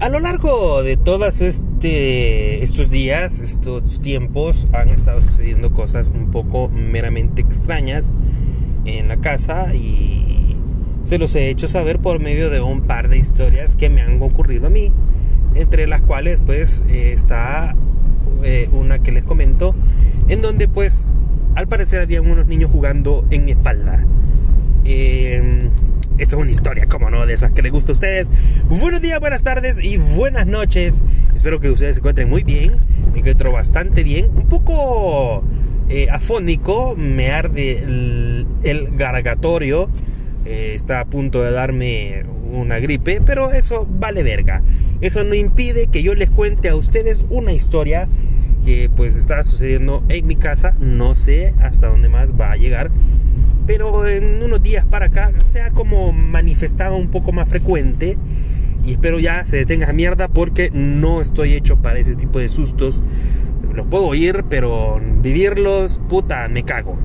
A lo largo de todos este, estos días, estos tiempos, han estado sucediendo cosas un poco meramente extrañas en la casa y se los he hecho saber por medio de un par de historias que me han ocurrido a mí, entre las cuales pues eh, está eh, una que les comento, en donde pues al parecer había unos niños jugando en mi espalda. Eh, es una historia, como no, de esas que les gusta a ustedes. Buenos días, buenas tardes y buenas noches. Espero que ustedes se encuentren muy bien. Me encuentro bastante bien. Un poco eh, afónico, me arde el, gargatorio. Eh, está a punto de darme una gripe, pero eso vale verga. Eso no impide que yo les cuente a ustedes una historia que pues está sucediendo en mi casa. No sé hasta dónde más va a llegar pero en unos días para acá se ha como manifestado un poco más frecuente y espero ya se detenga esa mierda porque no estoy hecho para ese tipo de sustos. Los puedo oír, pero vivirlos, puta, me cago.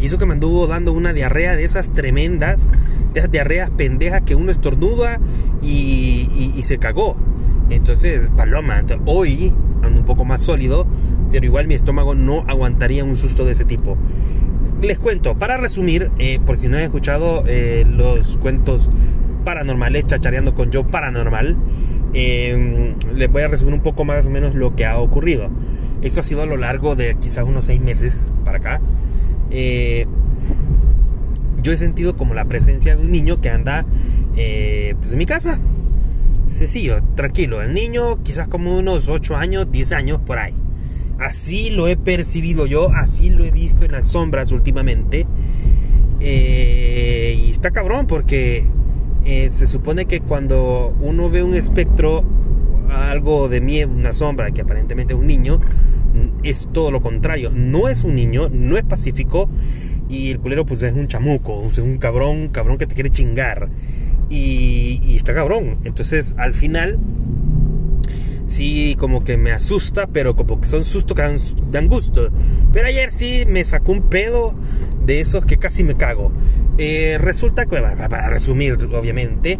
Y eso que me anduvo dando una diarrea de esas tremendas, de esas diarreas pendejas que uno estornuda y, y se cagó. Entonces, paloma, hoy ando un poco más sólido, pero igual mi estómago no aguantaría un susto de ese tipo les cuento, para resumir, eh, por si no han escuchado eh, los cuentos paranormales, chachareando con yo paranormal, em, les voy a resumir un poco más o menos lo que ha ocurrido. Eso ha sido a lo largo de quizás unos seis meses para acá. Eh, yo he sentido como la presencia de un niño que anda pues en mi casa. Sencillo, tranquilo. El niño quizás como unos 8 años, 10 años por ahí. Así lo he percibido yo, así lo he visto en las sombras últimamente. Eh, y está cabrón porque eh, se supone que cuando uno ve un espectro, algo de miedo, una sombra, que aparentemente es un niño, es todo lo contrario. No es un niño, no es pacífico y el culero pues es un chamuco, es un cabrón, cabrón que te quiere chingar. Y está cabrón. Entonces al final sí como que me asusta, pero como que son sustos que dan, gusto. Pero ayer sí me sacó un pedo de esos que casi me cago. Eh, resulta que, para resumir, obviamente,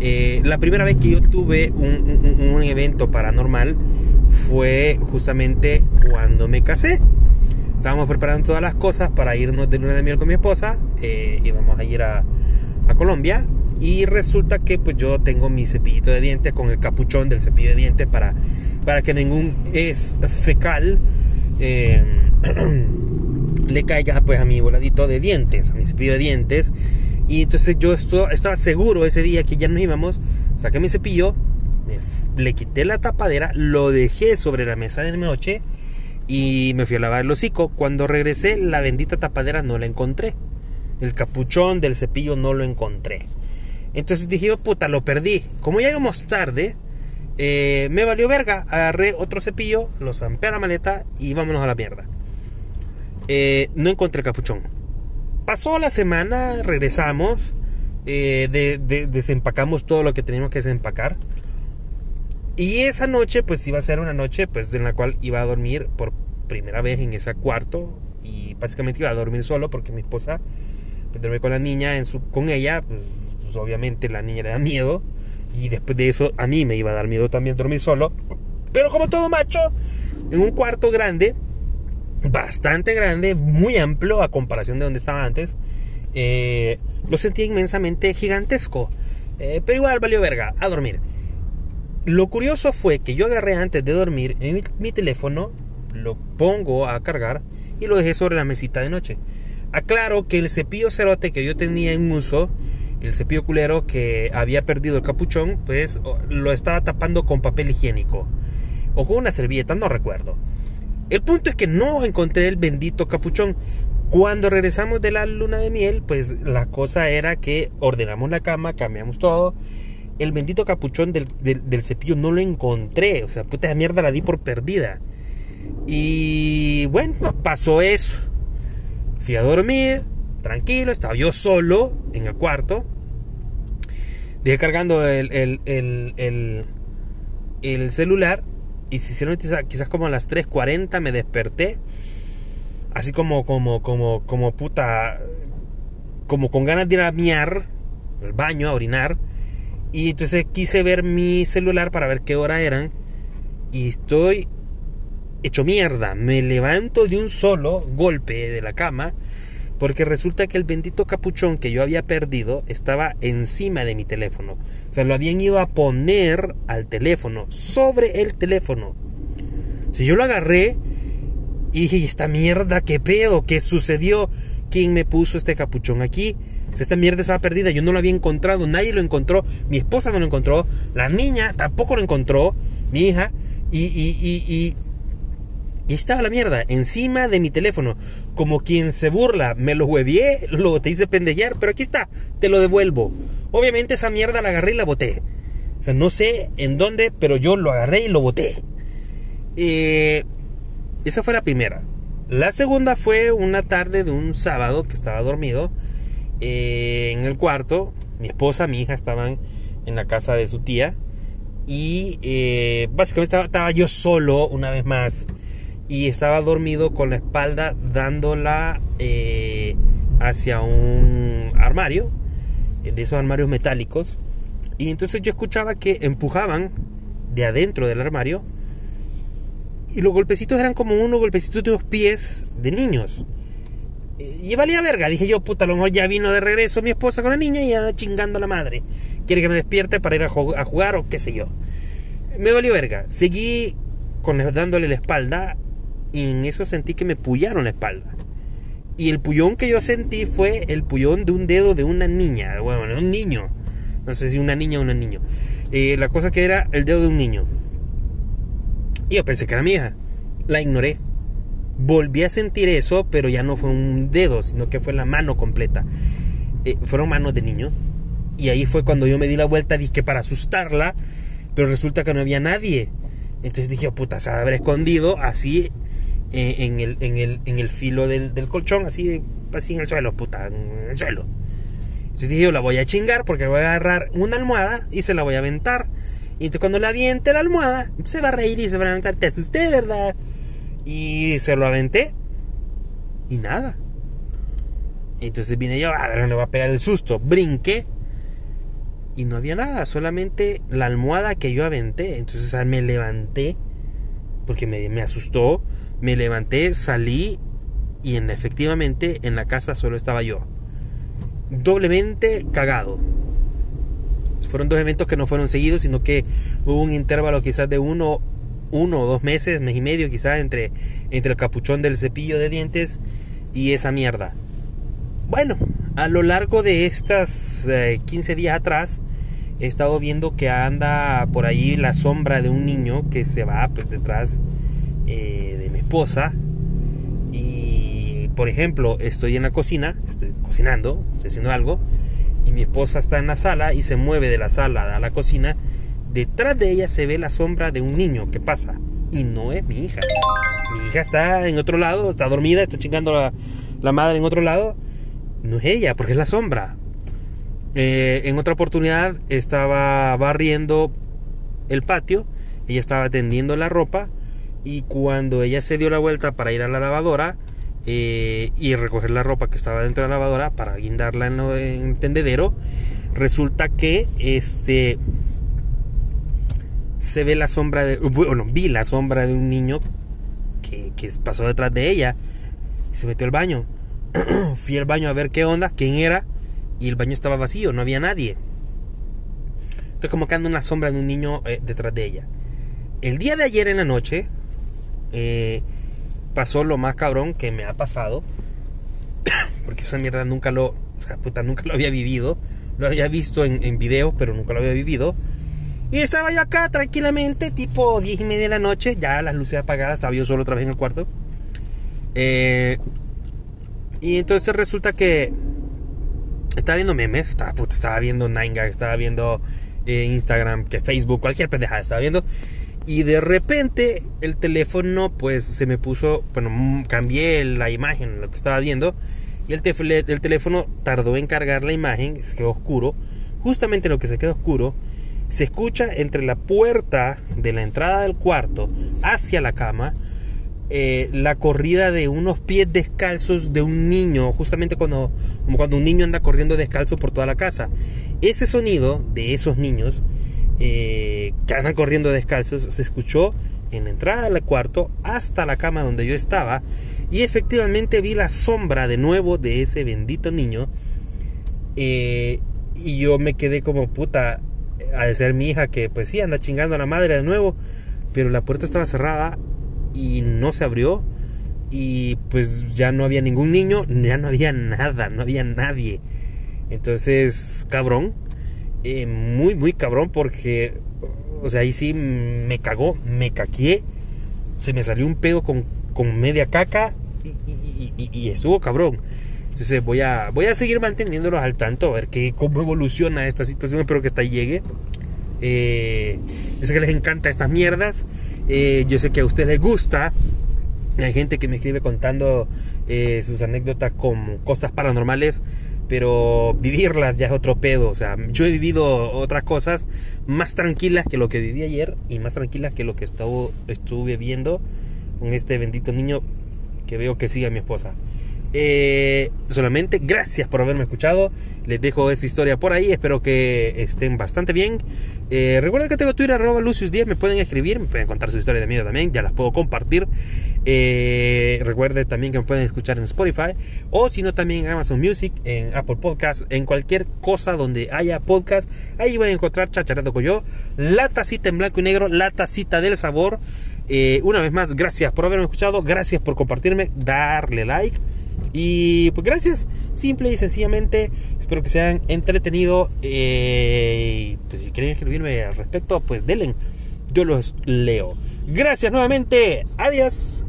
eh, la primera vez que yo tuve un, evento paranormal fue justamente cuando me casé. Estábamos preparando todas las cosas para irnos de luna de miel con mi esposa. Eh, íbamos a ir a, a Colombia y resulta que pues yo tengo mi cepillito de dientes con el capuchón del cepillo de dientes para, para que ningún es fecal eh, le caiga pues a mi voladito de dientes, a mi cepillo de dientes. Y entonces yo estaba seguro ese día que ya nos íbamos, saqué mi cepillo, le quité la tapadera, lo dejé sobre la mesa de noche y me fui a lavar el hocico. Cuando regresé, la bendita tapadera no la encontré. El capuchón del cepillo no lo encontré. Entonces dije, oh, puta, lo perdí. Como llegamos tarde, eh, me valió verga. Agarré otro cepillo, lo zampé a la maleta y vámonos a la mierda. Eh, no encontré capuchón. Pasó la semana, regresamos, eh, desempacamos todo lo que teníamos que desempacar. Y esa noche, pues iba a ser una noche, pues en la cual iba a dormir por primera vez en ese cuarto. Y básicamente iba a dormir solo porque mi esposa, pues dormí con la niña, en su, con ella, pues pues, obviamente la niña le da miedo. Y después de eso a mí me iba a dar miedo también dormir solo. Pero como todo macho, en un cuarto grande, bastante grande, muy amplio a comparación de donde estaba antes, eh, lo sentí inmensamente gigantesco. Eh, pero igual valió verga, a dormir. Lo curioso fue que yo agarré antes de dormir mi, mi teléfono, lo pongo a cargar y lo dejé sobre la mesita de noche. Aclaro que el cepillo cerote que yo tenía en uso el cepillo culero que había perdido el capuchón, pues lo estaba tapando con papel higiénico. O con una servilleta, no recuerdo. El punto es que no encontré el bendito capuchón. Cuando regresamos de la luna de miel, pues la cosa era que ordenamos la cama, cambiamos todo. El bendito capuchón del, cepillo no lo encontré. O sea, puta mierda la di por perdida. Y bueno, pasó eso. Fui a dormir, tranquilo, estaba yo solo en el cuarto. Dejé cargando el, el, el, celular y si hicieron quizás, como a las 3.40 me desperté. Así como, como, como, como puta, como con ganas de ir a miar, al baño, a orinar. Y entonces quise ver mi celular para ver qué hora eran. Y estoy hecho mierda. Me levanto de un solo golpe de la cama. Porque resulta que el bendito capuchón que yo había perdido estaba encima de mi teléfono. O sea, lo habían ido a poner al teléfono, sobre el teléfono. Si yo lo agarré y esta mierda, ¿qué pedo? ¿Qué sucedió? ¿Quién me puso este capuchón aquí? esta mierda estaba perdida, yo no lo había encontrado, nadie lo encontró, mi esposa no lo encontró, la niña tampoco lo encontró, mi hija, y, y, y, y estaba la mierda encima de mi teléfono, como quien se burla, me lo huevié, lo te hice pendejear, pero aquí está, te lo devuelvo. Obviamente esa mierda la agarré y la boté. O sea, no sé en dónde, pero yo lo agarré y lo boté. Eh, esa fue la primera. La segunda fue una tarde de un sábado que estaba dormido eh, en el cuarto. Mi esposa, mi hija estaban en la casa de su tía. Y eh, básicamente estaba, yo solo una vez más. Y estaba dormido con la espalda dándola eh, hacia un armario. De esos armarios metálicos. Y entonces yo escuchaba que empujaban de adentro del armario. Y los golpecitos eran como unos golpecitos de los pies de niños. Y valía verga. Dije yo, puta, a lo mejor ya vino de regreso mi esposa con la niña y ya chingando a la madre. Quiere que me despierte para ir a, jugar o qué sé yo. Me valió verga. Seguí con, dándole la espalda y en eso sentí que me pullaron la espalda. Y el pullón que yo sentí fue el pullón de un dedo de una niña. Bueno, de un niño. No sé si una niña o un niño. Eh, la cosa que era el dedo de un niño. Y yo pensé que era mi hija. La ignoré volví a sentir eso, pero ya no fue un dedo, sino que fue la mano completa. Eh, fueron manos de niño. Y ahí fue cuando yo me di la vuelta, dije para asustarla, pero resulta que no había nadie. Entonces dije, oh, puta, se habrá escondido así eh, en, el, en, el, en, el, filo del, del, colchón, así, así en el suelo, puta, en el suelo. Entonces dije, yo la voy a chingar porque voy a agarrar una almohada y se la voy a aventar. Y entonces cuando la aviente la almohada, se va a reír y se va a aventar. Te asusté, ¿verdad? Y se lo aventé. Y nada. Entonces vine yo, ah, le va a pegar el susto. Brinqué. Y no había nada, solamente la almohada que yo aventé. Entonces me levanté. Porque me, me asustó. Me levanté, salí. Y en, efectivamente en la casa solo estaba yo. Doblemente cagado. Fueron dos eventos que no fueron seguidos, sino que hubo un intervalo quizás de uno uno o dos meses, mes y medio quizás, entre, entre el capuchón del cepillo de dientes y esa mierda. Bueno, a lo largo de estas 15 eh, días atrás, he estado viendo que anda por ahí la sombra de un niño que se va pues, detrás eh, Y, por ejemplo, estoy en la cocina, estoy cocinando, estoy haciendo algo, y mi esposa está en la sala y se mueve de la sala a la cocina Detrás de ella se ve la sombra de un niño que pasa. Y no es mi hija. Mi hija está en otro lado, está dormida, está chingando la, la madre en otro lado. No es ella, porque es la sombra. Eh, en otra oportunidad estaba barriendo el patio, ella estaba tendiendo la ropa y cuando ella se dio la vuelta para ir a la lavadora eh, y recoger la ropa que estaba dentro de la lavadora para guindarla en, el tendedero, resulta que este se ve la sombra de. Bueno, vi la sombra de un niño que, que pasó detrás de ella y se metió al baño. Fui al baño a ver qué onda, quién era, y el baño estaba vacío, no había nadie. Entonces, como que anda una sombra de un niño eh, detrás de ella. El día de ayer en la noche eh, pasó lo más cabrón que me ha pasado. Porque esa mierda nunca lo. Puta, nunca lo había vivido. Lo había visto en, en video, pero nunca lo había vivido. Y estaba yo acá tranquilamente, tipo 10 y media de la noche, ya las luces apagadas, estaba yo solo otra vez en el cuarto. Eh, y entonces resulta que estaba viendo memes, estaba, estaba viendo Nine estaba viendo eh, Instagram, que Facebook, cualquier pendejada estaba viendo. Y de repente el teléfono pues se me puso, bueno, cambié la imagen, lo que estaba viendo. Y el, el teléfono tardó en cargar la imagen, se quedó oscuro. Justamente lo que se quedó oscuro se escucha entre la puerta de la entrada del cuarto hacia la cama eh, la corrida de unos pies descalzos de un niño, justamente cuando, como cuando un niño anda corriendo descalzo por toda la casa. Ese sonido de esos niños eh, que andan corriendo descalzos se escuchó en la entrada del cuarto hasta la cama donde yo estaba y efectivamente vi la sombra de nuevo de ese bendito niño eh, y yo me quedé como puta a de ser mi hija que pues sí anda chingando a la madre de nuevo pero la puerta estaba cerrada y no se abrió y pues ya no había ningún niño, ya no había nada, no había nadie. Entonces, cabrón, eh, muy, muy cabrón porque, o sea, ahí sí me cagó, me caqué, se me salió un pedo con, con media caca y, estuvo cabrón. Entonces voy a, voy a seguir manteniéndolos al tanto, a ver que, cómo evoluciona esta situación, espero que hasta llegue. Eh, yo sé que les encanta estas mierdas. Eh, yo sé que a ustedes les gusta. Hay gente que me escribe contando sus anécdotas con cosas paranormales, pero vivirlas ya es otro pedo. O sea, yo he vivido otras cosas más tranquilas que lo que viví ayer y más tranquilas que lo que estuve viendo con este bendito niño que veo que sigue a mi esposa. Eh, solamente gracias por haberme escuchado. Les dejo esa historia por ahí. Espero que estén bastante bien. Eh, recuerden que tengo Twitter, arroba Lucius10. Me pueden escribir, me pueden contar su historia de miedo también. Ya las puedo compartir. Eh, recuerden también que me pueden escuchar en Spotify. O si no, también en Amazon Music, en Apple Podcast, en cualquier cosa donde haya podcast. Ahí van a encontrar Chacharando con yo. La tacita en blanco y negro, la tacita del sabor. Eh, una vez más, gracias por haberme escuchado. Gracias por compartirme. Darle like. Y pues gracias, simple y sencillamente. Espero que se hayan entretenido. Eh, pues si quieren escribirme al respecto, pues denle. Yo los leo. Gracias nuevamente. Adiós.